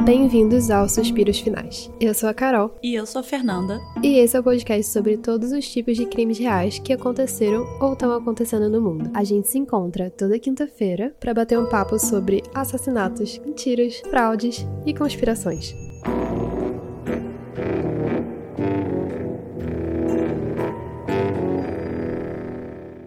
Bem-vindos aos Suspiros Finais. Eu sou a Carol. E eu sou a Fernanda. E esse é o podcast sobre todos os tipos de crimes reais que aconteceram ou estão acontecendo no mundo. A gente se encontra toda quinta-feira para bater um papo sobre assassinatos, mentiras, fraudes e conspirações.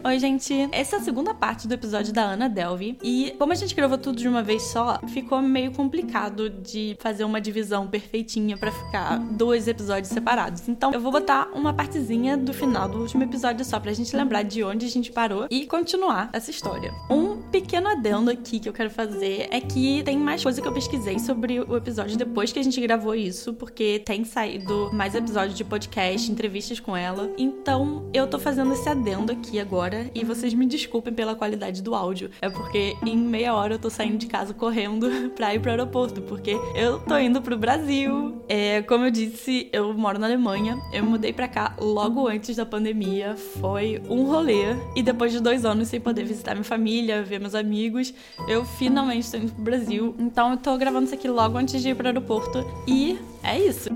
Oi, gente. Essa é a segunda parte do episódio da Ana Delvey. E como a gente gravou tudo de uma vez só, ficou meio complicado de fazer uma divisão perfeitinha para ficar dois episódios separados. Então eu vou botar uma partezinha do final do último episódio só pra gente lembrar de onde a gente parou e continuar essa história. Um pequeno adendo aqui que eu quero fazer é que tem mais coisa que eu pesquisei sobre o episódio depois que a gente gravou isso, porque tem saído mais episódios de podcast, entrevistas com ela. Então eu tô fazendo esse adendo aqui agora e vocês me desculpem pela qualidade do áudio. É porque em meia hora eu tô saindo de casa correndo pra ir pro aeroporto, porque eu tô indo pro Brasil. É, como eu disse, eu moro na Alemanha. Eu mudei pra cá logo antes da pandemia. Foi um rolê. E depois de dois anos sem poder visitar minha família, ver meus amigos, eu finalmente tô indo pro Brasil. Então eu tô gravando isso aqui logo antes de ir pro aeroporto. E é isso.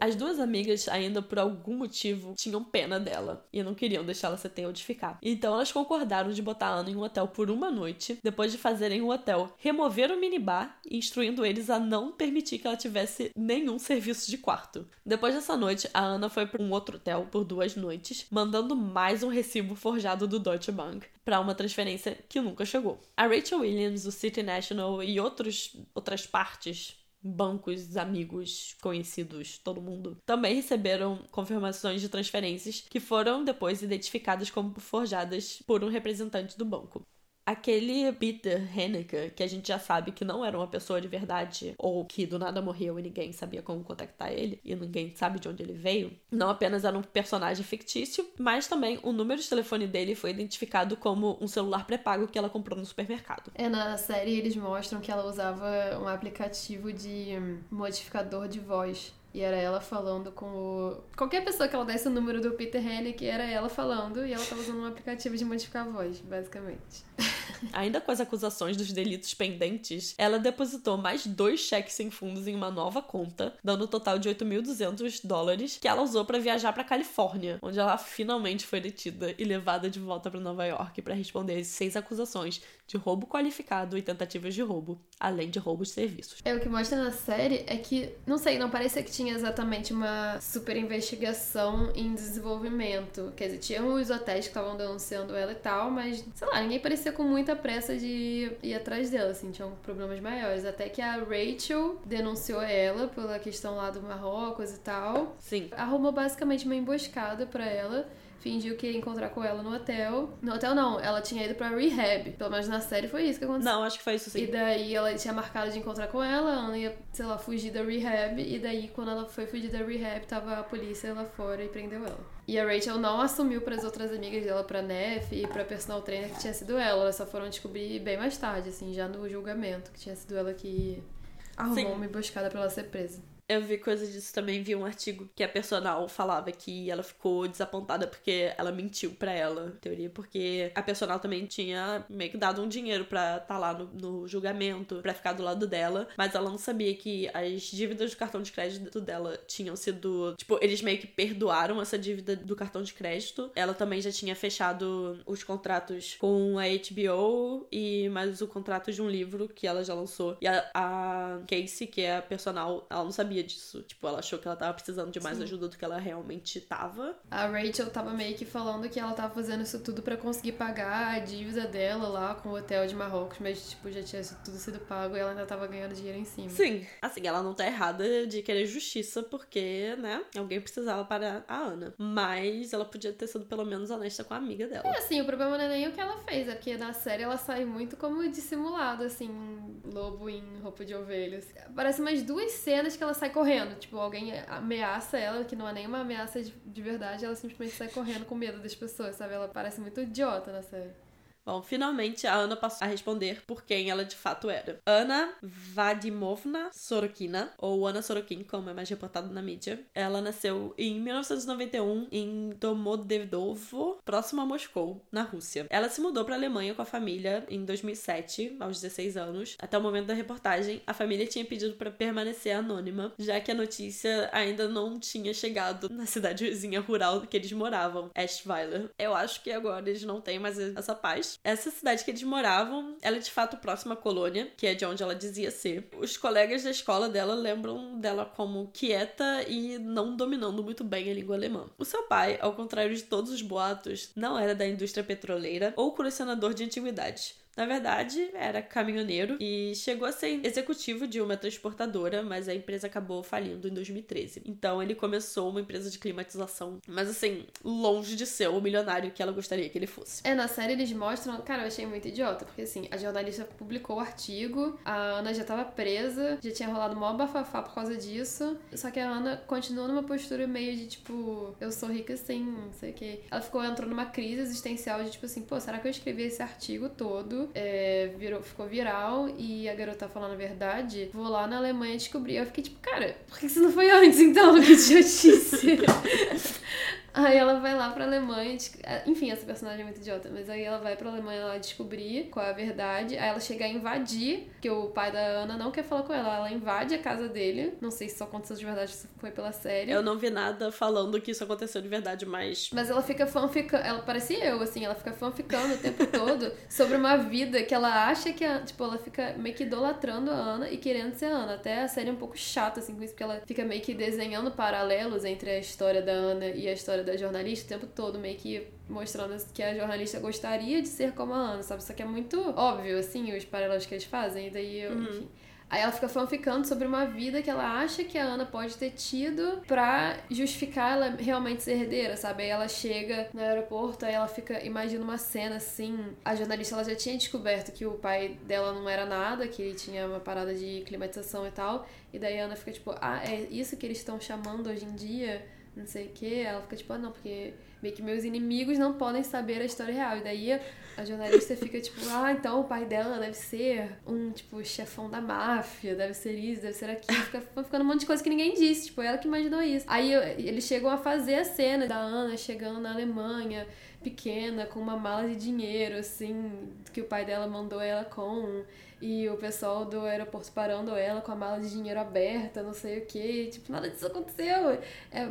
As duas amigas, ainda por algum motivo, tinham pena dela e não queriam deixar ela ter onde ficar. Então elas concordaram de botar a Ana em um hotel por uma noite, depois de fazerem o hotel remover o minibar, instruindo eles a não permitir que ela tivesse nenhum serviço de quarto. Depois dessa noite, a Ana foi para um outro hotel por duas noites, mandando mais um recibo forjado do Deutsche Bank para uma transferência que nunca chegou. A Rachel Williams, o City National e outros, outras partes bancos, amigos, conhecidos, todo mundo, também receberam confirmações de transferências que foram depois identificadas como forjadas por um representante do banco. Aquele Peter Haneke, que a gente já sabe que não era uma pessoa de verdade, ou que do nada morreu e ninguém sabia como contactar ele, e ninguém sabe de onde ele veio, não apenas era um personagem fictício, mas também o número de telefone dele foi identificado como um celular pré-pago que ela comprou no supermercado. É, na série eles mostram que ela usava um aplicativo de modificador de voz. E era ela falando com o... Qualquer pessoa que ela desse o número do Peter Haneke, era ela falando e ela tava usando um aplicativo de modificar a voz, basicamente. Ainda com as acusações dos delitos pendentes, ela depositou mais dois cheques sem fundos em uma nova conta, dando um total de 8.200 dólares, que ela usou para viajar para Califórnia, onde ela finalmente foi detida e levada de volta para Nova York para responder seis acusações de roubo qualificado e tentativas de roubo, além de roubo de serviços. É o que mostra na série é que, não sei, não parecia que tinha exatamente uma super investigação em desenvolvimento. Quer dizer, tinham os hotéis que estavam denunciando ela e tal, mas, sei lá, ninguém parecia com muita pressa de ir atrás dela, assim, tinham problemas maiores. Até que a Rachel denunciou ela pela questão lá do Marrocos e tal. Sim. Arrumou basicamente uma emboscada para ela fingiu que ia encontrar com ela no hotel. No hotel não, ela tinha ido pra rehab. Pelo menos na série foi isso que aconteceu. Não, acho que foi isso sim. E daí ela tinha marcado de encontrar com ela, ela ia, sei lá, fugir da rehab. E daí quando ela foi fugir da rehab, tava a polícia lá fora e prendeu ela. E a Rachel não assumiu para as outras amigas dela, pra Neff e pra personal trainer que tinha sido ela. Elas só foram descobrir bem mais tarde, assim, já no julgamento, que tinha sido ela que arrumou Sim. uma emboscada pra ela ser presa. Eu vi coisa disso também, vi um artigo que a personal falava que ela ficou desapontada porque ela mentiu para ela, em teoria, porque a personal também tinha meio que dado um dinheiro para estar tá lá no, no julgamento, para ficar do lado dela, mas ela não sabia que as dívidas do cartão de crédito dela tinham sido, tipo, eles meio que perdoaram essa dívida do cartão de crédito. Ela também já tinha fechado os contratos com a HBO e mais o contrato de um livro que ela já lançou. E a, a Casey, que é a personal, ela não sabia sabia disso. Tipo, ela achou que ela tava precisando de mais Sim. ajuda do que ela realmente tava. A Rachel tava meio que falando que ela tava fazendo isso tudo para conseguir pagar a dívida dela lá com o hotel de Marrocos, mas, tipo, já tinha tudo sido pago e ela ainda tava ganhando dinheiro em cima. Sim. Assim, ela não tá errada de querer justiça porque, né, alguém precisava para a Ana. Mas ela podia ter sido pelo menos honesta com a amiga dela. É, assim, o problema não é nem o que ela fez, é porque na série ela sai muito como dissimulada, assim, lobo em roupa de ovelhas. Parece umas duas cenas que ela sai correndo. Tipo, alguém ameaça ela, que não é nenhuma ameaça de, de verdade, ela simplesmente sai correndo com medo das pessoas, sabe? Ela parece muito idiota na série. Bom, finalmente a Ana passou a responder por quem ela de fato era. Ana Vadimovna Sorokina, ou Ana Sorokin, como é mais reportado na mídia. Ela nasceu em 1991 em Domodedovo, próximo a Moscou, na Rússia. Ela se mudou para a Alemanha com a família em 2007, aos 16 anos. Até o momento da reportagem, a família tinha pedido para permanecer anônima, já que a notícia ainda não tinha chegado na cidade vizinha rural que eles moravam, Eschweiler. Eu acho que agora eles não têm mais essa paz. Essa cidade que eles moravam, ela é de fato próxima à colônia, que é de onde ela dizia ser. Os colegas da escola dela lembram dela como quieta e não dominando muito bem a língua alemã. O seu pai, ao contrário de todos os boatos, não era da indústria petroleira ou colecionador de antiguidades. Na verdade, era caminhoneiro e chegou a ser executivo de uma transportadora, mas a empresa acabou falindo em 2013. Então ele começou uma empresa de climatização, mas assim, longe de ser o milionário que ela gostaria que ele fosse. É, na série eles mostram. Cara, eu achei muito idiota, porque assim, a jornalista publicou o artigo, a Ana já tava presa, já tinha rolado mó bafafá por causa disso. Só que a Ana continua numa postura meio de tipo, eu sou rica sim, não sei o que. Ela ficou, entrou numa crise existencial de tipo assim, pô, será que eu escrevi esse artigo todo? É, virou, ficou viral e a garota falando a verdade, vou lá na Alemanha descobrir. Eu fiquei tipo, cara, por que você não foi antes então? Que idiotice! Aí ela vai lá pra Alemanha. É, enfim, essa personagem é muito idiota, mas aí ela vai pra Alemanha lá descobrir qual é a verdade. Aí ela chega a invadir, que o pai da Ana não quer falar com ela. Ela invade a casa dele. Não sei se isso aconteceu de verdade, se foi pela série. Eu não vi nada falando que isso aconteceu de verdade, mas. Mas ela fica fanficando. Ela parecia eu, assim, ela fica fanficando o tempo todo sobre uma vida que ela acha que a. Tipo, ela fica meio que idolatrando a Ana e querendo ser a Ana. Até a série é um pouco chata, assim, com isso, porque ela fica meio que desenhando paralelos entre a história da Ana e a história da jornalista o tempo todo, meio que mostrando que a jornalista gostaria de ser como a Ana, sabe? Só que é muito óbvio, assim, os paralelos que eles fazem, e daí, eu, uhum. enfim. Aí ela fica fanficando sobre uma vida que ela acha que a Ana pode ter tido pra justificar ela realmente ser herdeira, sabe? Aí ela chega no aeroporto, aí ela fica, imagina uma cena assim. A jornalista ela já tinha descoberto que o pai dela não era nada, que ele tinha uma parada de climatização e tal. E daí a Ana fica tipo, ah, é isso que eles estão chamando hoje em dia? Não sei o que. Ela fica tipo, ah, não, porque meio que meus inimigos não podem saber a história real. E daí a jornalista fica tipo, ah, então o pai dela deve ser um, tipo, chefão da máfia, deve ser isso, deve ser aquilo. Fica ficando um monte de coisa que ninguém disse, tipo, ela que imaginou isso. Aí eles chegam a fazer a cena da Ana chegando na Alemanha, pequena, com uma mala de dinheiro, assim, que o pai dela mandou ela com e o pessoal do aeroporto parando ela com a mala de dinheiro aberta, não sei o que, tipo, nada disso aconteceu. É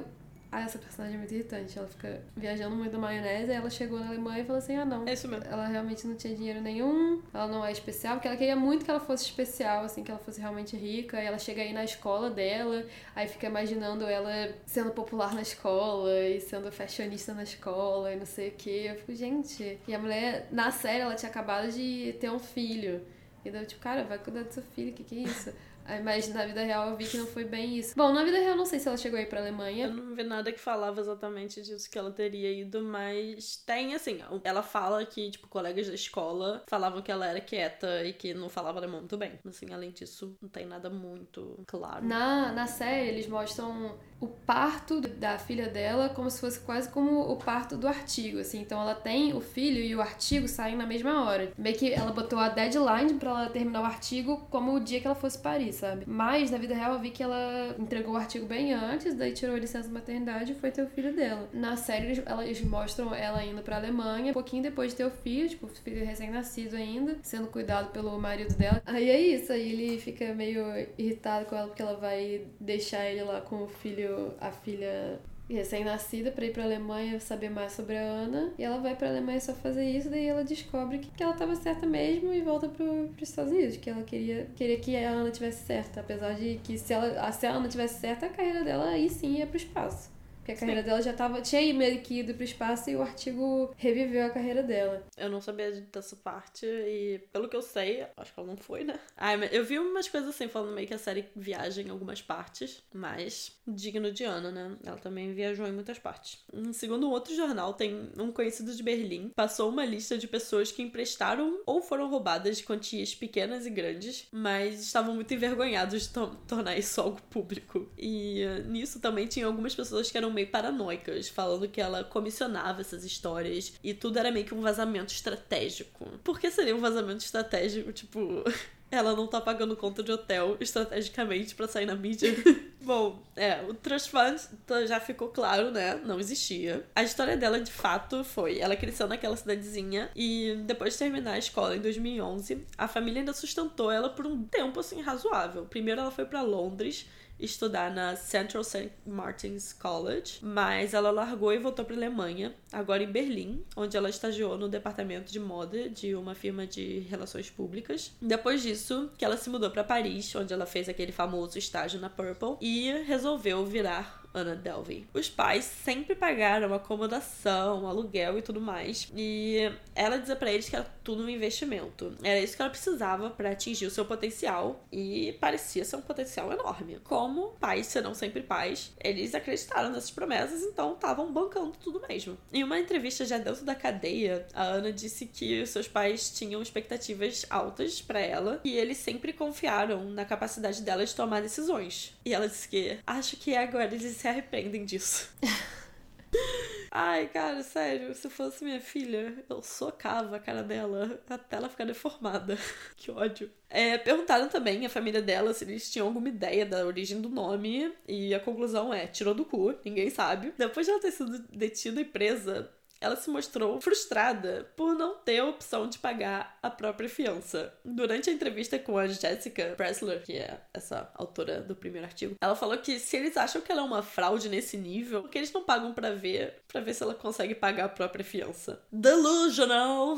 ah, essa personagem é muito irritante. Ela fica viajando muito na maionese. Aí ela chegou na Alemanha e falou assim: ah, não. É isso mesmo. Ela realmente não tinha dinheiro nenhum. Ela não é especial. Porque ela queria muito que ela fosse especial, assim, que ela fosse realmente rica. E ela chega aí na escola dela. Aí fica imaginando ela sendo popular na escola e sendo fashionista na escola e não sei o que. Eu fico, gente. E a mulher, na série, ela tinha acabado de ter um filho. E daí, tipo, cara, vai cuidar do seu filho, o que, que é isso? Mas na vida real eu vi que não foi bem isso. Bom, na vida real eu não sei se ela chegou aí pra Alemanha. Eu não vi nada que falava exatamente disso que ela teria ido, mas tem assim, ela fala que, tipo, colegas da escola falavam que ela era quieta e que não falava alemão muito bem. Assim, além disso, não tem nada muito claro. Na, na série, eles mostram o parto da filha dela como se fosse quase como o parto do artigo, assim. Então ela tem o filho e o artigo saem na mesma hora. Meio que ela botou a deadline para ela terminar o artigo como o dia que ela fosse Paris, sabe? Mas na vida real eu vi que ela entregou o artigo bem antes, daí tirou a licença maternidade e foi ter o filho dela. Na série eles, mostram ela indo pra Alemanha, um pouquinho depois de ter o filho, tipo, filho recém-nascido ainda, sendo cuidado pelo marido dela. Aí é isso, aí ele fica meio irritado com ela porque ela vai deixar ele lá com o filho, a filha recém-nascida para ir para Alemanha saber mais sobre a Ana. E ela vai para Alemanha só fazer isso, daí ela descobre que, que ela estava certa mesmo e volta para os Estados Unidos, que ela queria, queria que a Ana tivesse certa, apesar de que se ela se a Ana tivesse certa, a carreira dela aí sim ia para o espaço. Porque a carreira Sim. dela já tava. Tinha meio que ido pro espaço e o artigo reviveu a carreira dela. Eu não sabia dessa parte e, pelo que eu sei, acho que ela não foi, né? Ai, eu vi umas coisas assim, falando meio que a série viaja em algumas partes, mas digno de Ana, né? Ela também viajou em muitas partes. Segundo um outro jornal, tem um conhecido de Berlim, passou uma lista de pessoas que emprestaram ou foram roubadas de quantias pequenas e grandes, mas estavam muito envergonhados de to tornar isso algo público. E uh, nisso também tinha algumas pessoas que eram meio paranoicas, falando que ela comissionava essas histórias e tudo era meio que um vazamento estratégico. Por que seria um vazamento estratégico? Tipo, ela não tá pagando conta de hotel estrategicamente para sair na mídia. Bom, é, o Trust Fund já ficou claro, né? Não existia. A história dela, de fato, foi: ela cresceu naquela cidadezinha e depois de terminar a escola em 2011, a família ainda sustentou ela por um tempo assim razoável. Primeiro ela foi para Londres estudar na Central St. Martin's College, mas ela largou e voltou para Alemanha, agora em Berlim, onde ela estagiou no departamento de moda de uma firma de relações públicas. Depois disso, que ela se mudou para Paris, onde ela fez aquele famoso estágio na Purple e resolveu virar Anna Delvey. Os pais sempre pagaram acomodação, aluguel e tudo mais. E ela dizia para eles que era tudo um investimento. Era isso que ela precisava para atingir o seu potencial e parecia ser um potencial enorme. Como pais serão sempre pais, eles acreditaram nessas promessas, então estavam bancando tudo mesmo. Em uma entrevista já dentro da cadeia, a Ana disse que seus pais tinham expectativas altas para ela e eles sempre confiaram na capacidade dela de tomar decisões. E ela disse que acho que agora eles se arrependem disso. Ai, cara, sério, se fosse minha filha, eu socava a cara dela até ela ficar deformada. que ódio. É, perguntaram também a família dela se eles tinham alguma ideia da origem do nome, e a conclusão é: tirou do cu, ninguém sabe. Depois de ela ter sido detida e presa, ela se mostrou frustrada por não ter a opção de pagar a própria fiança. Durante a entrevista com a Jessica Pressler, que é essa autora do primeiro artigo, ela falou que se eles acham que ela é uma fraude nesse nível, porque eles não pagam para ver, para ver se ela consegue pagar a própria fiança. Delusional!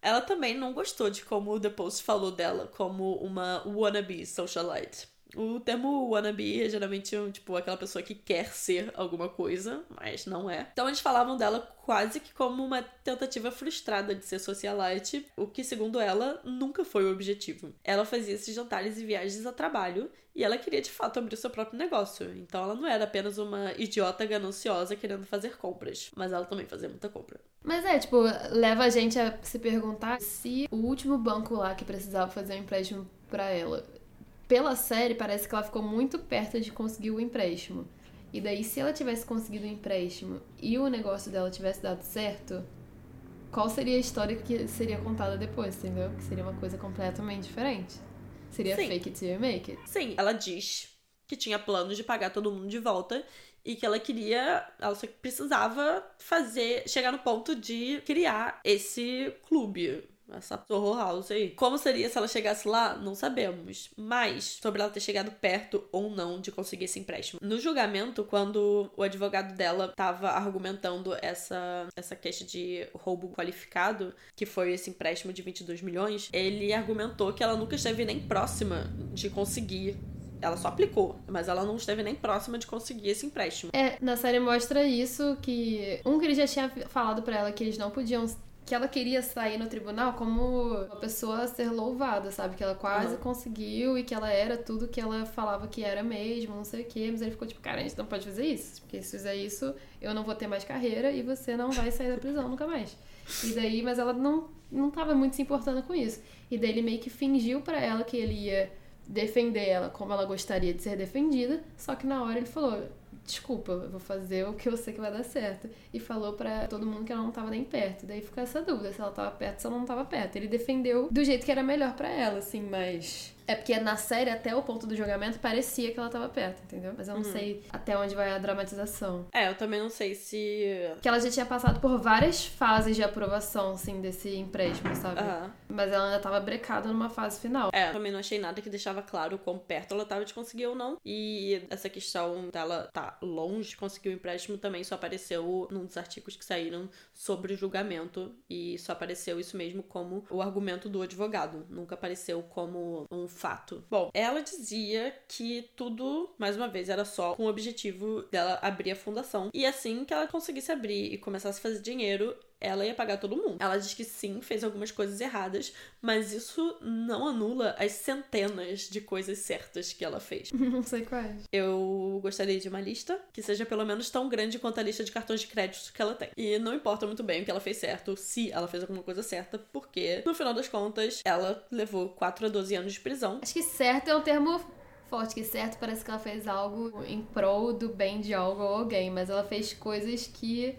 Ela também não gostou de como o The Post falou dela como uma wannabe socialite. O termo wannabe é geralmente tipo aquela pessoa que quer ser alguma coisa, mas não é. Então eles falavam dela quase que como uma tentativa frustrada de ser socialite, o que, segundo ela, nunca foi o objetivo. Ela fazia esses jantares e viagens a trabalho e ela queria de fato abrir seu próprio negócio. Então ela não era apenas uma idiota gananciosa querendo fazer compras, mas ela também fazia muita compra. Mas é, tipo, leva a gente a se perguntar se o último banco lá que precisava fazer um empréstimo para ela pela série, parece que ela ficou muito perto de conseguir o empréstimo. E daí, se ela tivesse conseguido o empréstimo e o negócio dela tivesse dado certo, qual seria a história que seria contada depois, entendeu? Que seria uma coisa completamente diferente. Seria Sim. fake it till you make it. Sim, ela diz que tinha planos de pagar todo mundo de volta e que ela queria, ela só precisava fazer, chegar no ponto de criar esse clube, essa Soho House aí. Como seria se ela chegasse lá? Não sabemos. Mas sobre ela ter chegado perto ou não de conseguir esse empréstimo. No julgamento, quando o advogado dela tava argumentando essa, essa queixa de roubo qualificado, que foi esse empréstimo de 22 milhões, ele argumentou que ela nunca esteve nem próxima de conseguir ela só aplicou, mas ela não esteve nem próxima de conseguir esse empréstimo. É, na série mostra isso que um que ele já tinha falado para ela que eles não podiam que ela queria sair no tribunal como uma pessoa a ser louvada, sabe? Que ela quase uhum. conseguiu e que ela era tudo que ela falava que era mesmo, não sei o quê. Mas ele ficou tipo, cara, a gente não pode fazer isso. Porque se fizer isso, eu não vou ter mais carreira e você não vai sair da prisão nunca mais. E daí, mas ela não, não tava muito se importando com isso. E daí ele meio que fingiu para ela que ele ia defender ela como ela gostaria de ser defendida, só que na hora ele falou: desculpa, eu vou fazer o que eu sei que vai dar certo. E falou para todo mundo que ela não tava nem perto. Daí ficou essa dúvida se ela tava perto, se ela não tava perto. Ele defendeu do jeito que era melhor para ela, assim, mas é porque na série, até o ponto do julgamento, parecia que ela tava perto, entendeu? Mas eu não uhum. sei até onde vai a dramatização. É, eu também não sei se. Que ela já tinha passado por várias fases de aprovação, assim, desse empréstimo, sabe? Uhum. Mas ela ainda tava brecada numa fase final. É, eu também não achei nada que deixava claro quão perto ela tava de conseguir ou não. E essa questão dela tá longe de conseguir o empréstimo também só apareceu num dos artigos que saíram sobre o julgamento. E só apareceu isso mesmo como o argumento do advogado. Nunca apareceu como um fato. Bom, ela dizia que tudo, mais uma vez, era só com o objetivo dela abrir a fundação. E assim que ela conseguisse abrir e começasse a fazer dinheiro, ela ia pagar todo mundo. Ela diz que sim, fez algumas coisas erradas, mas isso não anula as centenas de coisas certas que ela fez. Não sei quais. Eu gostaria de uma lista que seja pelo menos tão grande quanto a lista de cartões de crédito que ela tem. E não importa muito bem o que ela fez certo, se ela fez alguma coisa certa, porque no final das contas ela levou 4 a 12 anos de prisão. Acho que certo é um termo forte, que certo parece que ela fez algo em prol do bem de algo ou alguém, mas ela fez coisas que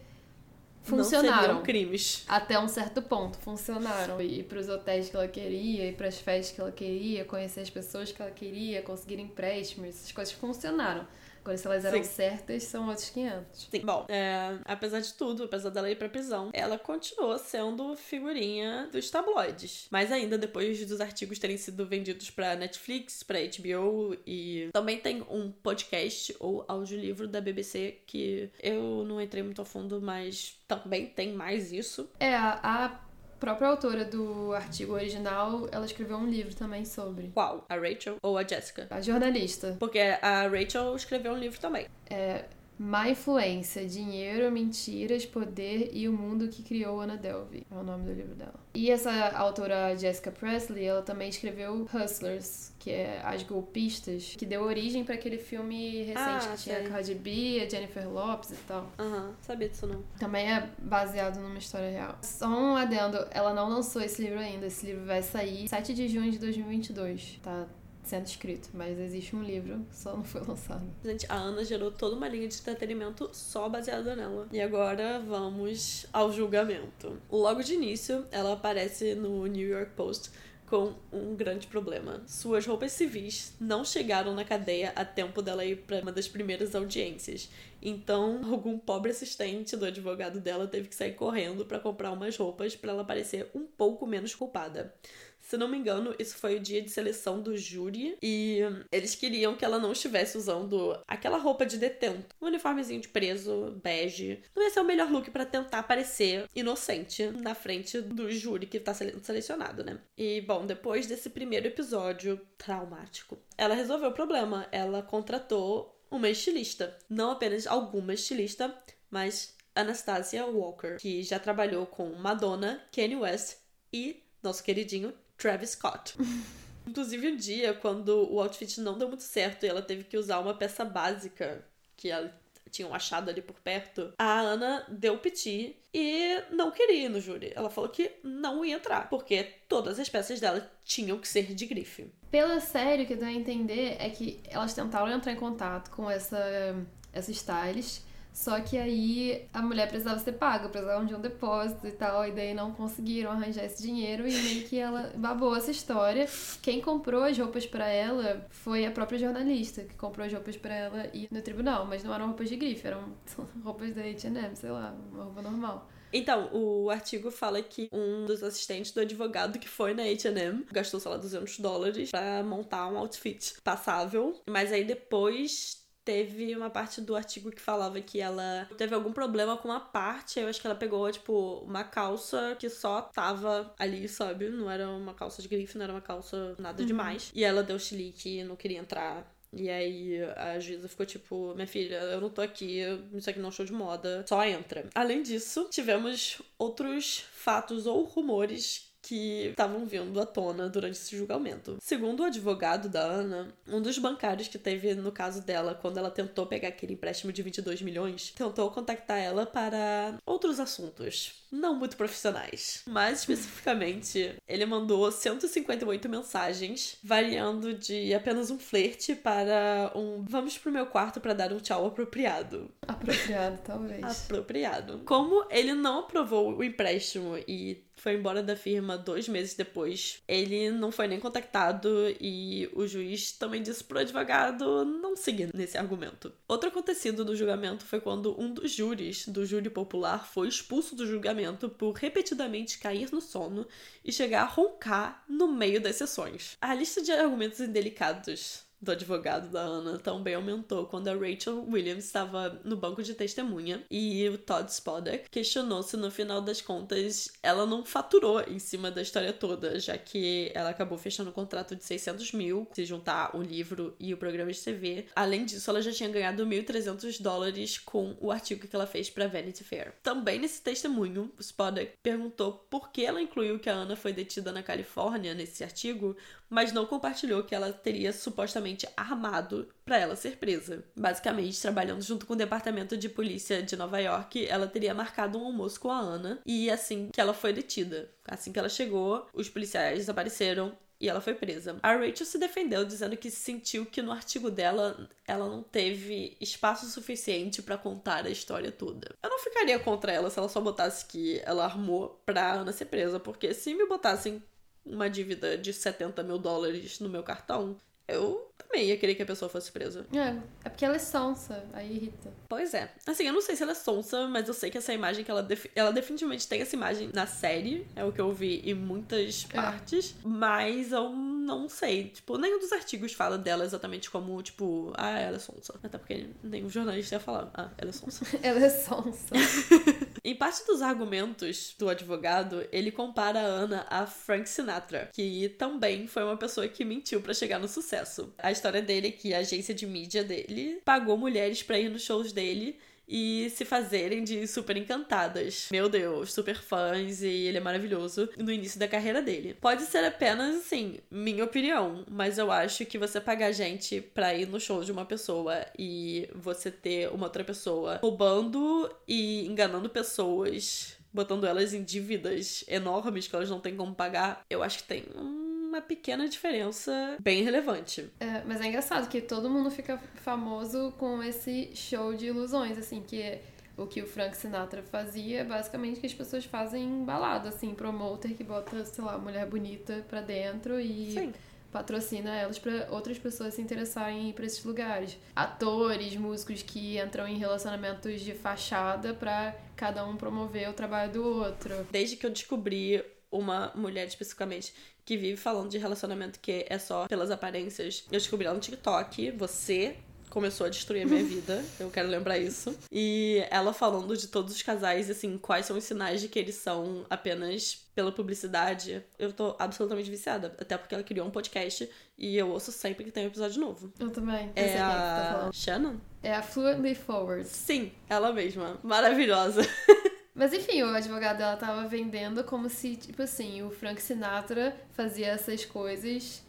funcionaram. Não crimes. Até um certo ponto, funcionaram. Ir pros hotéis que ela queria, ir pras festas que ela queria, conhecer as pessoas que ela queria, conseguir empréstimos, essas coisas funcionaram. Agora, se elas eram Sim. certas, são outros 500. Sim. Bom, é, apesar de tudo, apesar dela ir pra prisão, ela continuou sendo figurinha dos tabloides. Mas ainda depois dos artigos terem sido vendidos pra Netflix, pra HBO e também tem um podcast ou audiolivro da BBC que eu não entrei muito a fundo, mas também tem mais isso. É, a própria autora do artigo original, ela escreveu um livro também sobre. Qual? A Rachel ou a Jessica? A jornalista. Porque a Rachel escreveu um livro também. É. Má Influência, Dinheiro, Mentiras, Poder e o Mundo que Criou Anna Delvey. É o nome do livro dela. E essa autora Jessica Presley, ela também escreveu Hustlers, que é As Golpistas, que deu origem para aquele filme recente ah, que tinha a Cardi B, a Jennifer Lopes e tal. Aham, uhum, sabia disso não. Também é baseado numa história real. Só um adendo, ela não lançou esse livro ainda. Esse livro vai sair 7 de junho de 2022. Tá sendo escrito, mas existe um livro, só não foi lançado. Gente, a Ana gerou toda uma linha de entretenimento só baseada nela. E agora vamos ao julgamento. Logo de início, ela aparece no New York Post com um grande problema. Suas roupas civis não chegaram na cadeia a tempo dela ir para uma das primeiras audiências. Então, algum pobre assistente do advogado dela teve que sair correndo para comprar umas roupas para ela parecer um pouco menos culpada. Se não me engano, isso foi o dia de seleção do júri e eles queriam que ela não estivesse usando aquela roupa de detento, um uniformezinho de preso, bege. Não ia ser o melhor look para tentar parecer inocente na frente do júri que tá sendo selecionado, né? E bom, depois desse primeiro episódio traumático, ela resolveu o problema. Ela contratou uma estilista, não apenas alguma estilista, mas Anastasia Walker, que já trabalhou com Madonna, Kanye West e nosso queridinho Travis Scott. Inclusive, um dia, quando o outfit não deu muito certo e ela teve que usar uma peça básica que ela tinham achado ali por perto, a Ana deu piti e não queria ir no júri. Ela falou que não ia entrar, porque todas as peças dela tinham que ser de grife. Pela série, o que dá a entender é que elas tentaram entrar em contato com essa, essa stylist só que aí a mulher precisava ser paga, precisavam de um depósito e tal, e daí não conseguiram arranjar esse dinheiro e meio que ela babou essa história. Quem comprou as roupas para ela foi a própria jornalista, que comprou as roupas para ela ir no tribunal, mas não eram roupas de grife, eram roupas da H&M, sei lá, uma roupa normal. Então, o artigo fala que um dos assistentes do advogado que foi na H&M gastou, sei lá, 200 dólares para montar um outfit passável, mas aí depois teve uma parte do artigo que falava que ela teve algum problema com uma parte. Eu acho que ela pegou, tipo, uma calça que só tava ali, sabe? Não era uma calça de grife, não era uma calça nada uhum. demais. E ela deu chilique e não queria entrar. E aí a juíza ficou tipo, minha filha, eu não tô aqui, isso aqui não é um show de moda, só entra. Além disso, tivemos outros fatos ou rumores que estavam vindo à tona durante esse julgamento. Segundo o advogado da Ana, um dos bancários que teve no caso dela quando ela tentou pegar aquele empréstimo de 22 milhões, tentou contactar ela para outros assuntos não muito profissionais. Mais especificamente, ele mandou 158 mensagens, variando de apenas um flerte para um vamos pro meu quarto para dar um tchau apropriado. Apropriado, talvez. Apropriado. Como ele não aprovou o empréstimo e foi embora da firma dois meses depois. Ele não foi nem contactado e o juiz também disse pro advogado não seguir nesse argumento. Outro acontecido no julgamento foi quando um dos júris do júri popular foi expulso do julgamento por repetidamente cair no sono e chegar a roncar no meio das sessões. A lista de argumentos indelicados do advogado da Ana também aumentou quando a Rachel Williams estava no banco de testemunha e o Todd Spodek questionou se no final das contas ela não faturou em cima da história toda, já que ela acabou fechando um contrato de 600 mil se juntar o livro e o programa de TV. Além disso, ela já tinha ganhado 1.300 dólares com o artigo que ela fez para Vanity Fair. Também nesse testemunho, Spodek perguntou por que ela incluiu que a Ana foi detida na Califórnia nesse artigo, mas não compartilhou que ela teria supostamente armado para ela ser presa. Basicamente, trabalhando junto com o departamento de polícia de Nova York, ela teria marcado um almoço com a Ana e assim que ela foi detida. Assim que ela chegou, os policiais apareceram e ela foi presa. A Rachel se defendeu dizendo que sentiu que no artigo dela ela não teve espaço suficiente para contar a história toda. Eu não ficaria contra ela se ela só botasse que ela armou pra Ana ser presa, porque se me botassem uma dívida de 70 mil dólares no meu cartão, eu também ia querer que a pessoa fosse presa. É, é porque ela é sonsa, aí irrita. Pois é. Assim, eu não sei se ela é sonsa, mas eu sei que essa imagem que ela, defi ela definitivamente tem essa imagem na série, é o que eu vi em muitas É. partes, mas eu não sei. Tipo, nenhum dos artigos fala dela exatamente como, tipo, ah, ela é sonsa. Até porque nenhum jornalista ia falar, ah, ela é sonsa. Ela é sonsa. Em parte dos argumentos do advogado, ele compara a Ana a Frank Sinatra, que também foi uma pessoa que mentiu pra chegar no sucesso. A história dele é que a agência de mídia dele pagou mulheres pra ir nos shows dele e se fazerem de super encantadas. Meu Deus, super fãs e ele é maravilhoso no início da carreira dele. Pode ser apenas, assim, minha opinião, mas eu acho que você pagar gente pra ir no show de uma pessoa e você ter uma outra pessoa roubando e enganando pessoas, botando elas em dívidas enormes que elas não têm como pagar, eu acho que tem uma pequena diferença bem relevante. É, mas é engraçado que todo mundo fica famoso com esse show de ilusões, assim, que o que o Frank Sinatra fazia é basicamente que as pessoas fazem em balada, assim, promoter que bota, sei lá, mulher bonita pra dentro e Sim. patrocina elas pra outras pessoas se interessarem em ir pra esses lugares. Atores, músicos que entram em relacionamentos de fachada pra cada um promover o trabalho do outro. Desde que eu descobri uma mulher especificamente que vive falando de relacionamento que é só pelas aparências, eu descobri ela no TikTok. Você começou a destruir a minha vida, eu quero lembrar isso. E ela falando de todos os casais, assim, quais são os sinais de que eles são apenas pela publicidade. Eu tô absolutamente viciada. Até porque ela criou um podcast e eu ouço sempre que tem um episódio novo. Eu também. É que tá a falando. Shannon? É a Fluently Forward. Sim, ela mesma. Maravilhosa. Mas enfim, o advogado dela tava vendendo como se, tipo assim, o Frank Sinatra fazia essas coisas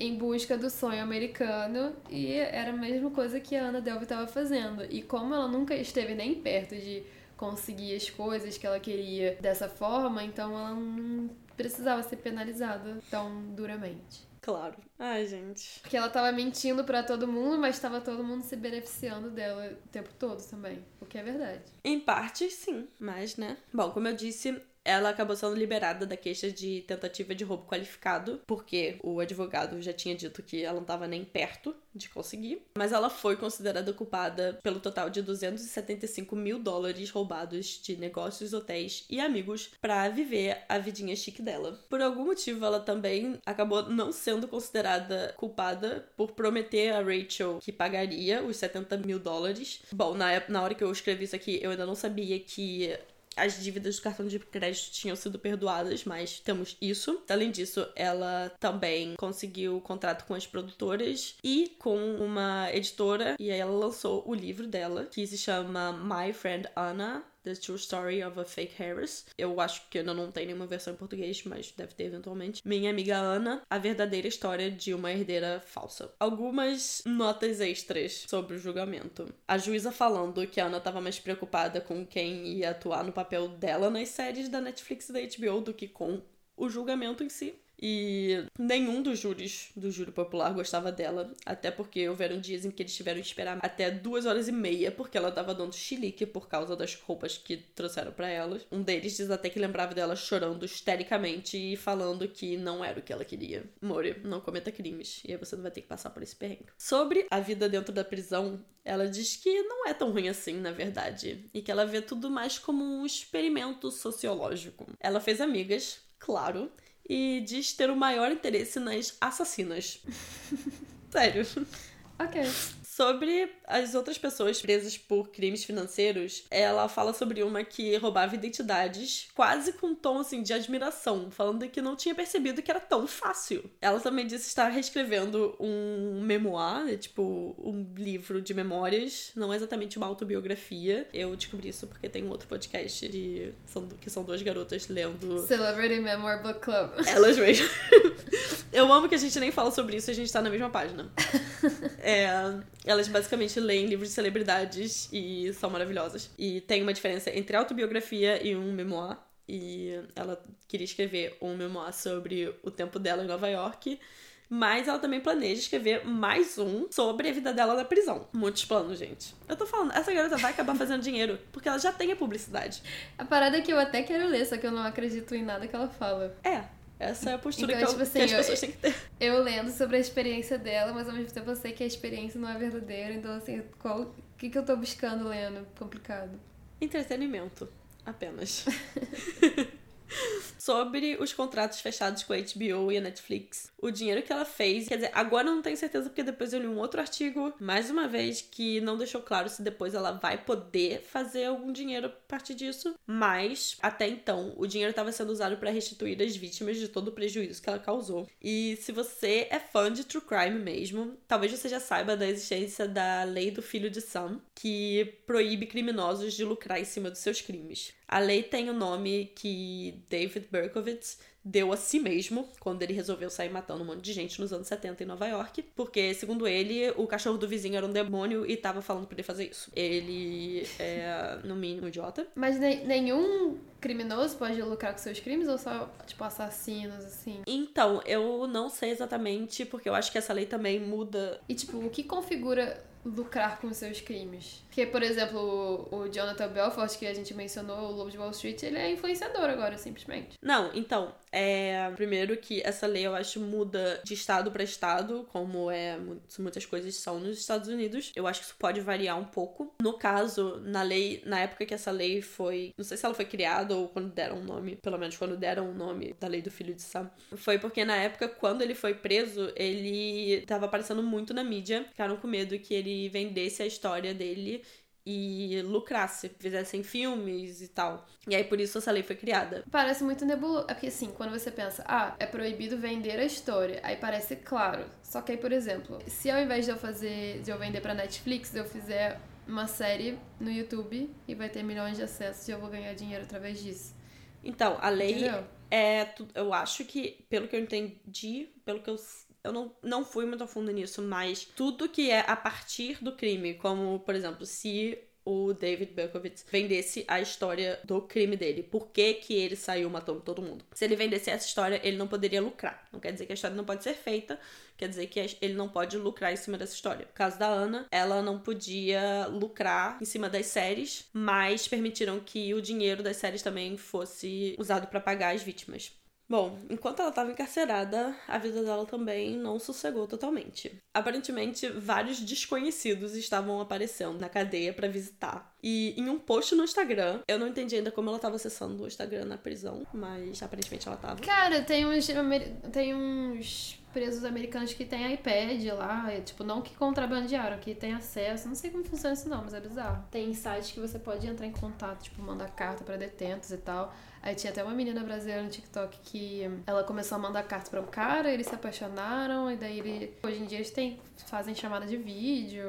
em busca do sonho americano e era a mesma coisa que a Ana Delvey tava fazendo. E como ela nunca esteve nem perto de conseguir as coisas que ela queria dessa forma, então ela não precisava ser penalizada tão duramente. Claro. Ai, gente. Porque ela tava mentindo pra todo mundo, mas tava todo mundo se beneficiando dela o tempo todo também. O que é verdade. Em parte, sim, mas, né? Bom, como eu disse, ela acabou sendo liberada da queixa de tentativa de roubo qualificado, porque o advogado já tinha dito que ela não estava nem perto de conseguir. Mas ela foi considerada culpada pelo total de 275 mil dólares roubados de negócios, hotéis e amigos para viver a vidinha chique dela. Por algum motivo, ela também acabou não sendo considerada culpada por prometer a Rachel que pagaria os 70 mil dólares. Bom, na, na hora que eu escrevi isso aqui, eu ainda não sabia que as dívidas do cartão de crédito tinham sido perdoadas, mas temos isso. Além disso, ela também conseguiu o contrato com as produtoras e com uma editora, e aí ela lançou o livro dela, que se chama My Friend Anna. The True Story of a Fake Harris. Eu acho que ainda não tem nenhuma versão em português, mas deve ter eventualmente. Minha amiga Ana, a verdadeira história de uma herdeira falsa. Algumas notas extras sobre o julgamento. A juíza falando que a Ana estava mais preocupada com quem ia atuar no papel dela nas séries da Netflix e da HBO do que com o julgamento em si. E nenhum dos júris do júri popular gostava dela, até porque houveram dias em que eles tiveram que esperar até duas horas e meia, porque ela tava dando chilique por causa das roupas que trouxeram pra elas. Um deles diz até que lembrava dela chorando histericamente e falando que não era o que ela queria. Mori, não cometa crimes, e aí você não vai ter que passar por esse perrengue. Sobre a vida dentro da prisão, ela diz que não é tão ruim assim, na verdade, e que ela vê tudo mais como um experimento sociológico. Ela fez amigas, claro, e diz ter o maior interesse nas assassinas. Sério. Ok. Sobre as outras pessoas presas por crimes financeiros, ela fala sobre uma que roubava identidades, quase com um tom assim de admiração, falando que não tinha percebido que era tão fácil. Ela também disse estar reescrevendo um memoir, né, tipo um livro de memórias, não é exatamente uma autobiografia. Eu descobri isso porque tem um outro podcast de são, que são duas garotas lendo Celebrity Memoir Book Club. elas mesmas. Eu amo que a gente nem fala sobre isso a gente tá na mesma página. É, elas basicamente leem livros de celebridades e são maravilhosas. E tem uma diferença entre autobiografia e um memoir. e ela queria escrever um memoir sobre o tempo dela em Nova York. Mas ela também planeja escrever mais um sobre a vida dela na prisão. Muitos planos, gente. Eu tô falando, essa garota vai acabar fazendo dinheiro, porque ela já tem a publicidade. A parada é que eu até quero ler, só que eu não acredito em nada que ela fala. É, essa é a postura Então, que, eu- tipo assim, que as eu- pessoas têm que ter. Eu lendo sobre a experiência dela, mas ao mesmo tempo eu sei que a experiência não é verdadeira, então assim, qual. O que, que eu tô buscando lendo? Complicado. Entretenimento. Apenas. Sobre os contratos fechados com a HBO e a Netflix. O dinheiro que ela fez. Quer dizer, agora eu não tenho certeza, porque depois eu li um outro artigo, mais uma vez, que não deixou claro se depois ela vai poder fazer algum dinheiro a partir disso. Mas, até então, o dinheiro estava sendo usado para restituir as vítimas de todo o prejuízo que ela causou. E se você é fã de true crime mesmo, talvez você já saiba da existência da lei do filho de Sam, que proíbe criminosos de lucrar em cima dos seus crimes. A lei tem o nome que David Berkowitz deu a si mesmo quando ele resolveu sair matando um monte de gente nos anos 70 em Nova York, porque, segundo ele, o cachorro do vizinho era um demônio e tava falando pra ele fazer isso. Ele é, no mínimo, idiota. Mas ne- nenhum criminoso pode lucrar com seus crimes ou só, tipo, assassinos, assim? Então, eu não sei exatamente, porque eu acho que essa lei também muda. E, tipo, o que configura lucrar com seus crimes? Porque, por exemplo, o, Jonathan Belfort, que a gente mencionou, o Lobo de Wall Street, ele é influenciador agora, simplesmente. Não, então, é. Primeiro que essa lei eu acho muda de estado pra estado, como é mu- muitas coisas são nos Estados Unidos. Eu acho que isso pode variar um pouco. No caso, na lei, na época que essa lei foi. Não sei se ela foi criada ou quando deram um nome, pelo menos quando deram o nome da lei do filho de Sam. Foi porque na época, quando ele foi preso, ele tava aparecendo muito na mídia. Ficaram com medo que ele vendesse a história dele e lucrasse, fizessem filmes e tal. E aí por isso essa lei foi criada. Parece muito nebuloso. É porque, assim, quando você pensa, ah, é proibido vender a história, aí parece claro. Só que aí, por exemplo, se ao invés de eu fazer, de eu vender pra Netflix, eu fizer uma série no YouTube e vai ter milhões de acessos e eu vou ganhar dinheiro através disso. Então, a lei Entendeu? é. Eu acho que, pelo que eu entendi, pelo que eu. Eu não, não fui muito a fundo nisso, mas tudo que é a partir do crime, como, por exemplo, se o David Berkowitz vendesse a história do crime dele, por que, que ele saiu matando todo mundo. Se ele vendesse essa história, ele não poderia lucrar. Não quer dizer que a história não pode ser feita, quer dizer que ele não pode lucrar em cima dessa história. No caso da Ana, ela não podia lucrar em cima das séries, mas permitiram que o dinheiro das séries também fosse usado para pagar as vítimas. Bom, enquanto ela estava encarcerada, a vida dela também não sossegou totalmente. Aparentemente, vários desconhecidos estavam aparecendo na cadeia para visitar. E em um post no Instagram, eu não entendi ainda como ela estava acessando o Instagram na prisão, mas aparentemente ela estava. Cara, tem uns, tem uns presos americanos que têm iPad lá, e, tipo, não que contrabandearam, que tem acesso. Não sei como funciona isso não, mas é bizarro. Tem sites que você pode entrar em contato, tipo, mandar carta pra detentos e tal. Aí tinha até uma menina brasileira no TikTok que ela começou a mandar cartas pra um cara, eles se apaixonaram, e daí ele. Hoje em dia eles têm, fazem chamada de vídeo,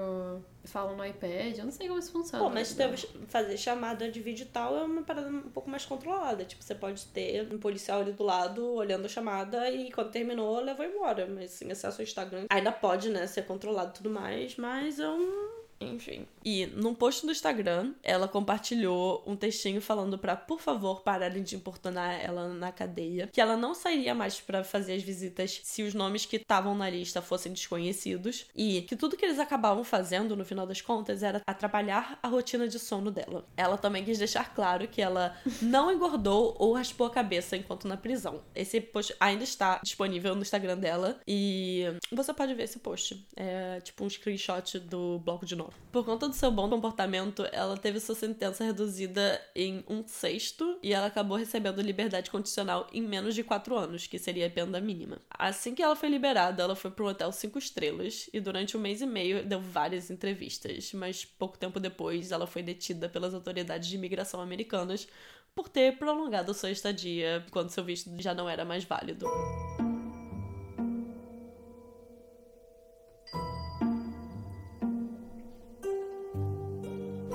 falam no iPad, eu não sei como isso funciona. Pô, mas né? fazer chamada de vídeo e tal é uma parada um pouco mais controlada. Tipo, você pode ter um policial ali do lado olhando a chamada e quando terminou, levou embora. Mas sem acesso ao Instagram. Ainda pode, né, ser controlado e tudo mais, mas é um. Enfim. E num post do Instagram, ela compartilhou um textinho falando pra, por favor, pararem de importunar ela na cadeia. Que ela não sairia mais pra fazer as visitas se os nomes que estavam na lista fossem desconhecidos. E que tudo que eles acabavam fazendo, no final das contas, era atrapalhar a rotina de sono dela. Ela também quis deixar claro que ela não engordou ou raspou a cabeça enquanto na prisão. Esse post ainda está disponível no Instagram dela. E você pode ver esse post. É tipo um screenshot do bloco de notas. Por conta do seu bom comportamento, ela teve sua sentença reduzida em um sexto e ela acabou recebendo liberdade condicional em menos de quatro anos, que seria a pena mínima. Assim que ela foi liberada, ela foi para um hotel cinco estrelas e durante um mês e meio deu várias entrevistas, mas pouco tempo depois ela foi detida pelas autoridades de imigração americanas por ter prolongado sua estadia quando seu visto já não era mais válido.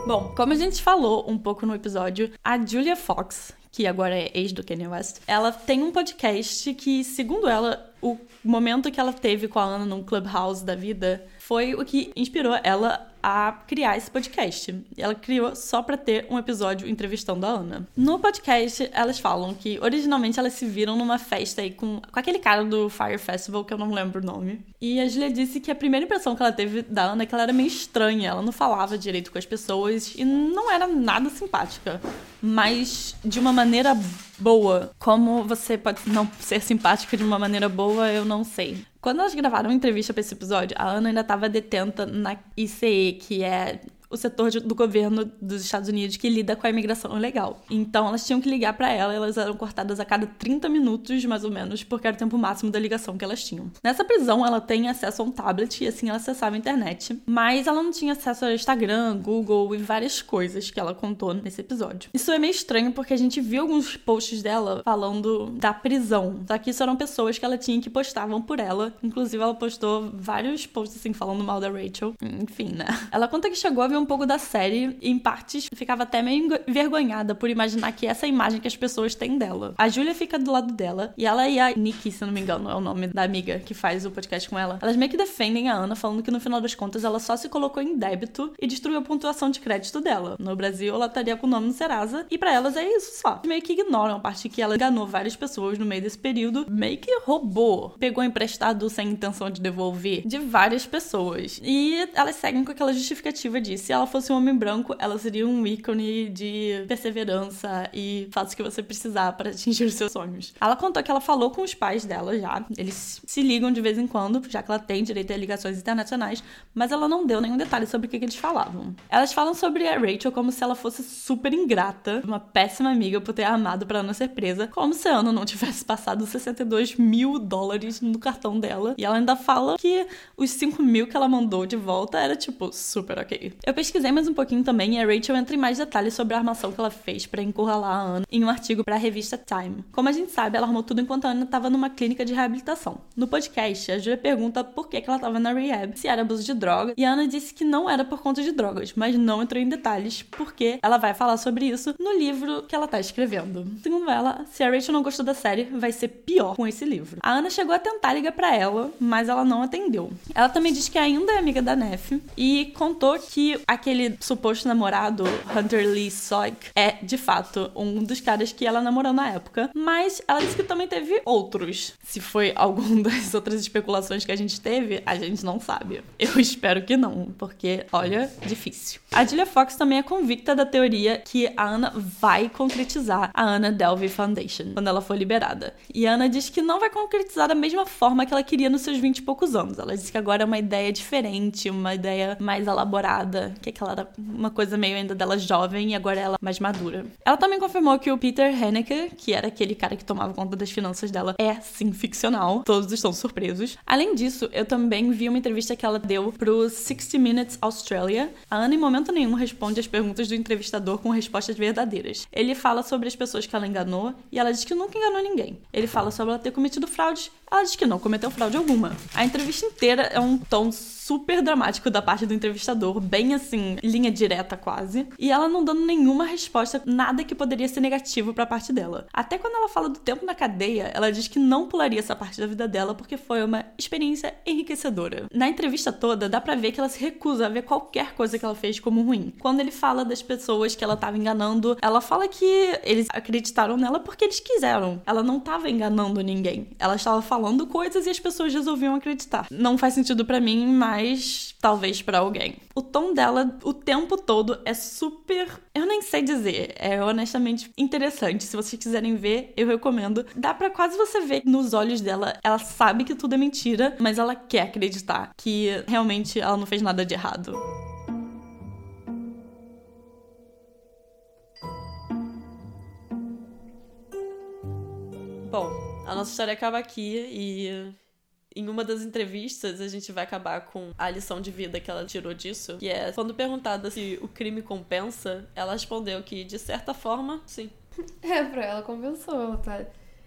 Bom, como a gente falou um pouco no episódio, a Julia Fox, que agora é ex do Kanye West, ela tem um podcast que, segundo ela, o momento que ela teve com a Ana num clubhouse da vida foi o que inspirou ela a criar esse podcast. Ela criou só para ter um episódio entrevistando a Ana. No podcast, elas falam que originalmente elas se viram numa festa aí com, com aquele cara do Fire Festival, que eu não lembro o nome. E a Julia disse que a primeira impressão que ela teve da Ana é que ela era meio estranha, ela não falava direito com as pessoas e não era nada simpática. Mas de uma maneira boa. Como você pode não ser simpática de uma maneira boa, eu não sei. Quando elas gravaram a entrevista para esse episódio, a Ana ainda estava detenta na ICE, que é o setor de, do governo dos Estados Unidos que lida com a imigração ilegal. Então elas tinham que ligar para ela, elas eram cortadas a cada 30 minutos, mais ou menos, porque era o tempo máximo da ligação que elas tinham. Nessa prisão, ela tem acesso a um tablet e assim ela acessava a internet, mas ela não tinha acesso ao Instagram, Google e várias coisas que ela contou nesse episódio. Isso é meio estranho porque a gente viu alguns posts dela falando da prisão, só que isso eram pessoas que ela tinha que postavam por ela. Inclusive, ela postou vários posts assim falando mal da Rachel. Enfim, né? Ela conta que chegou a ver um pouco da série em partes, ficava até meio envergonhada por imaginar que essa imagem que as pessoas têm dela. A Julia fica do lado dela e ela e a Nikki, se não me engano, é o nome da amiga que faz o podcast com ela, elas meio que defendem a Ana, falando que no final das contas ela só se colocou em débito e destruiu a pontuação de crédito dela. No Brasil, ela estaria com o nome no Serasa e para elas é isso só. Meio que ignoram a parte que ela enganou várias pessoas no meio desse período, meio que roubou, pegou emprestado sem intenção de devolver de várias pessoas. E elas seguem com aquela justificativa de se ela fosse um homem branco, ela seria um ícone de perseverança e faça o que você precisar para atingir os seus sonhos. Ela contou que ela falou com os pais dela já. Eles se ligam de vez em quando, já que ela tem direito a ligações internacionais, mas ela não deu nenhum detalhe sobre o que, que eles falavam. Elas falam sobre a Rachel como se ela fosse super ingrata, uma péssima amiga por ter amado para Ana ser presa, como se a Ana não tivesse passado 62 mil dólares no cartão dela. E ela ainda fala que os 5 mil que ela mandou de volta era tipo super ok. Eu pesquisei mais um pouquinho também e a Rachel entra em mais detalhes sobre a armação que ela fez para encurralar a Ana em um artigo para a revista Time. Como a gente sabe, ela armou tudo enquanto a Ana estava numa clínica de reabilitação. No podcast, a Julia pergunta por que, que ela estava na rehab, se era abuso de droga, e a Ana disse que não era por conta de drogas, mas não entrou em detalhes porque ela vai falar sobre isso no livro que ela tá escrevendo. Segundo ela, se a Rachel não gostou da série, vai ser pior com esse livro. A Ana chegou a tentar ligar para ela, mas ela não atendeu. Ela também diz que ainda é amiga da Neff e contou que aquele suposto namorado, Hunter Lee Soik, é de fato um dos caras que ela namorou na época. Mas ela disse que também teve outros. Se foi algum das outras especulações que a gente teve, a gente não sabe. Eu espero que não, porque, olha, difícil. A Julia Fox também é convicta da teoria que a Ana vai concretizar a Ana Delvey Foundation quando ela for liberada. E a Ana diz que não vai concretizar da mesma forma que ela queria nos seus 20 e poucos anos. Ela diz que agora é uma ideia diferente, uma ideia mais elaborada, que aquela era uma coisa meio ainda dela jovem e agora ela mais madura. Ela também confirmou que o Peter Haneke, que era aquele cara que tomava conta das finanças dela, é sim ficcional. Todos estão surpresos. Além disso, eu também vi uma entrevista que ela deu pro 60 Minutes Australia. A Ana, em momento nenhum, responde as perguntas do entrevistador com respostas verdadeiras. Ele fala sobre as pessoas que ela enganou e ela diz que nunca enganou ninguém. Ele fala sobre ela ter cometido fraude. Ela diz que não cometeu fraude alguma. A entrevista inteira é um tom super dramático da parte do entrevistador, bem assim, linha direta quase, e ela não dando nenhuma resposta, nada que poderia ser negativo para a parte dela. Até quando ela fala do tempo na cadeia, ela diz que não pularia essa parte da vida dela porque foi uma experiência enriquecedora. Na entrevista toda, dá pra ver que ela se recusa a ver qualquer coisa que ela fez como ruim. Quando ele fala das pessoas que ela tava enganando, ela fala que eles acreditaram nela porque eles quiseram. Ela não tava enganando ninguém. Ela estava falando coisas e as pessoas resolviam acreditar. Não faz sentido para mim, mas talvez para alguém. O tom dela o tempo todo é super, eu nem sei dizer, é honestamente interessante. Se vocês quiserem ver, eu recomendo. Dá para quase você ver nos olhos dela, ela sabe que tudo é mentira, mas ela quer acreditar que realmente ela não fez nada de errado. Bom, a nossa história acaba aqui e em uma das entrevistas, a gente vai acabar com a lição de vida que ela tirou disso, que é quando perguntada se o crime compensa, ela respondeu que de certa forma, sim. É, pra ela compensou, tá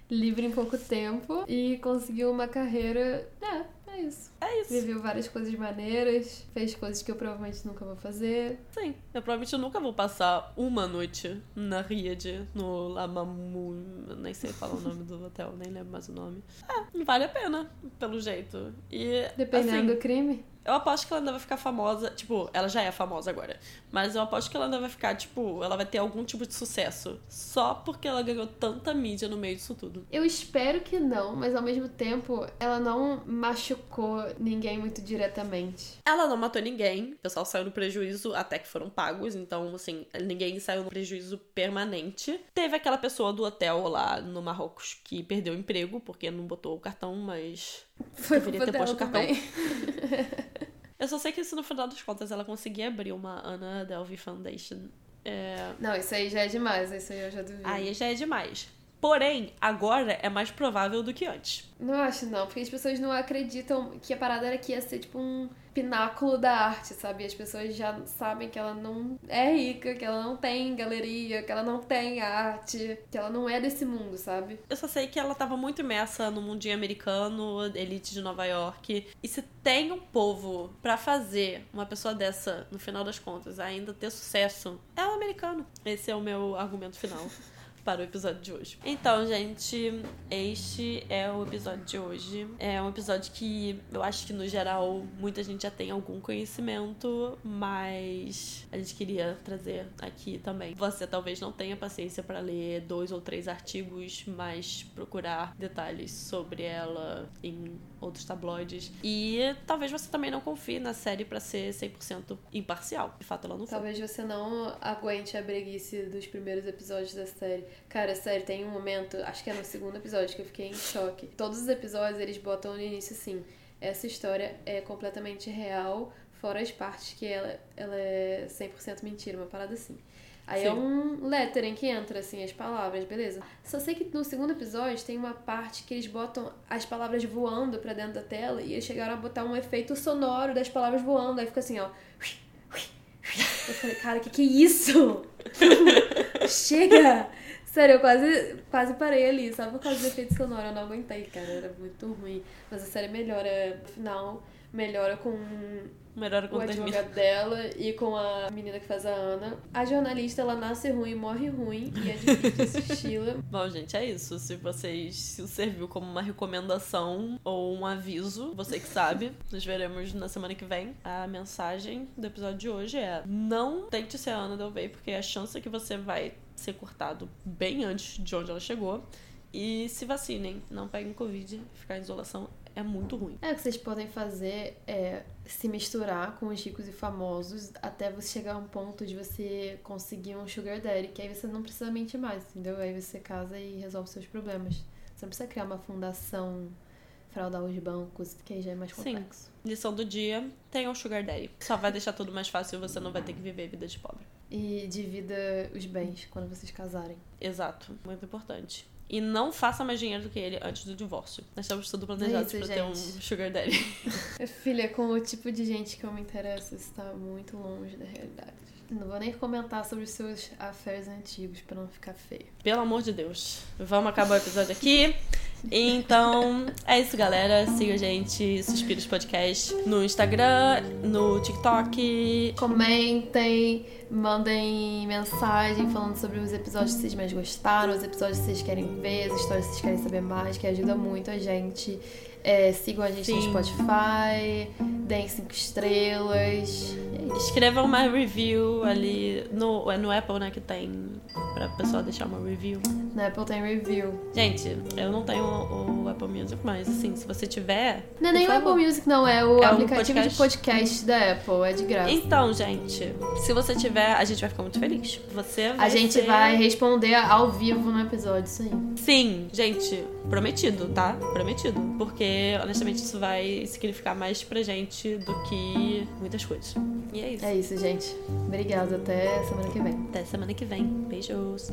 livre em pouco tempo e conseguiu uma carreira, é, é isso. É isso. Viveu várias coisas maneiras, fez coisas que eu provavelmente nunca vou fazer. Sim, eu provavelmente nunca vou passar uma noite na Riad, no Lamamu. Nem sei falar o nome do hotel, nem lembro mais o nome. É, vale a pena, pelo jeito. E. Dependendo assim, do crime. Eu aposto que ela ainda vai ficar famosa. Tipo, ela já é famosa agora. Mas eu aposto que ela ainda vai ficar, tipo, ela vai ter algum tipo de sucesso. Só porque ela ganhou tanta mídia no meio disso tudo. Eu espero que não, mas ao mesmo tempo ela não machucou ninguém muito diretamente. Ela não matou ninguém. O pessoal saiu no prejuízo até que foram pagos. Então, assim, ninguém saiu no prejuízo permanente. Teve aquela pessoa do hotel lá no Marrocos que perdeu o emprego porque não botou o cartão, mas. Foi deveria ter posto o cartão. Eu só sei que isso no final das contas ela conseguia abrir uma Ana Delvey Foundation. É... Não, isso aí já é demais, isso aí eu já duvido. Aí já é demais. Porém, agora é mais provável do que antes. Não acho não, porque as pessoas não acreditam que a parada era que ia ser tipo um pináculo da arte, sabe? As pessoas já sabem que ela não é rica, que ela não tem galeria, que ela não tem arte, que ela não é desse mundo, sabe? Eu só sei que ela tava muito imersa no mundinho americano, elite de Nova York. E se tem um povo pra fazer uma pessoa dessa, no final das contas, ainda ter sucesso, é o americano. Esse é o meu argumento final. Para o episódio de hoje. Então, gente, este é o episódio de hoje. É um episódio que eu acho que, no geral, muita gente já tem algum conhecimento, mas a gente queria trazer aqui também. Você talvez não tenha paciência para ler dois ou três artigos, mas procurar detalhes sobre ela em outros tabloides. E talvez você também não confie na série para ser 100% imparcial. De fato, ela não foi. Talvez você não aguente a breguice dos primeiros episódios da série. Cara, sério, tem um momento, acho que é no segundo episódio, que eu fiquei em choque. Todos os episódios eles botam no início assim: essa história é completamente real, fora as partes que ela, ela é 100% mentira, uma parada assim. Aí é Sim. um lettering que entra, assim, as palavras, beleza? Só sei que no segundo episódio tem uma parte que eles botam as palavras voando pra dentro da tela e eles chegaram a botar um efeito sonoro das palavras voando. Aí fica assim, ó. Eu falei, cara, que que é isso? Chega! Sério, eu quase, quase parei ali, só por causa do efeito sonoro. Eu não aguentei, cara, era muito ruim. Mas a série melhora, no final, melhora com Melhor o quando termina. advogado dela e com a menina que faz a Ana. A jornalista, ela nasce ruim, morre ruim e é difícil assisti-la. Bom, gente, é isso. Se vocês se serviu como uma recomendação ou um aviso, você que sabe, nos veremos na semana que vem. A mensagem do episódio de hoje é: não tente ser a Ana Del Rey, porque a chance é que você vai ser cortado bem antes de onde ela chegou. E se vacinem, não peguem Covid, ficar em isolação é muito ruim. É, o que vocês podem fazer é se misturar com os ricos e famosos até você chegar a um ponto de você conseguir um sugar daddy, que aí você não precisa mentir mais, entendeu? Aí você casa e resolve seus problemas. Você não precisa criar uma fundação, fraudar os bancos, que aí já é mais Sim. complexo. Lição do dia: tenha um Sugar Daddy. Só vai deixar tudo mais fácil e você não vai ter que viver vida de pobre. E divida os bens quando vocês casarem. Exato, muito importante. E não faça mais dinheiro do que ele antes do divórcio. Nós estamos tudo planejados É isso, pra ter um gente. Sugar Daddy. Filha, com o tipo de gente que eu me interesso, isso tá muito longe da realidade. Não vou nem comentar sobre os seus affairs antigos pra não ficar feio. Pelo amor de Deus. Vamos acabar o episódio aqui. Então, é isso, galera. Siga a gente, Suspiros Podcast, no Instagram, no TikTok. Comentem, mandem mensagem falando sobre os episódios que vocês mais gostaram, os episódios que vocês querem ver, as histórias que vocês querem saber mais, que ajuda muito a gente. É, sigam a gente no Sim. Spotify, deem cinco estrelas. E é isso. Escreva uma review ali no, é no Apple, né, que tem pra pessoa deixar uma review. Na Apple tem review. Gente, eu não tenho o, o Apple Music, mas assim, se você tiver. Não é nem o favor. Apple Music, não, é o É um aplicativo de podcast da Apple, é de graça. Então, gente, se você tiver, a gente vai ficar muito feliz. Você vai A gente ser- vai responder ao vivo no episódio, isso aí. Sim, gente, prometido, tá? Prometido. Porque, honestamente, isso vai significar mais pra gente do que muitas coisas. E é isso. É isso, gente. Obrigada. Até semana que vem. Até semana que vem. Beijos.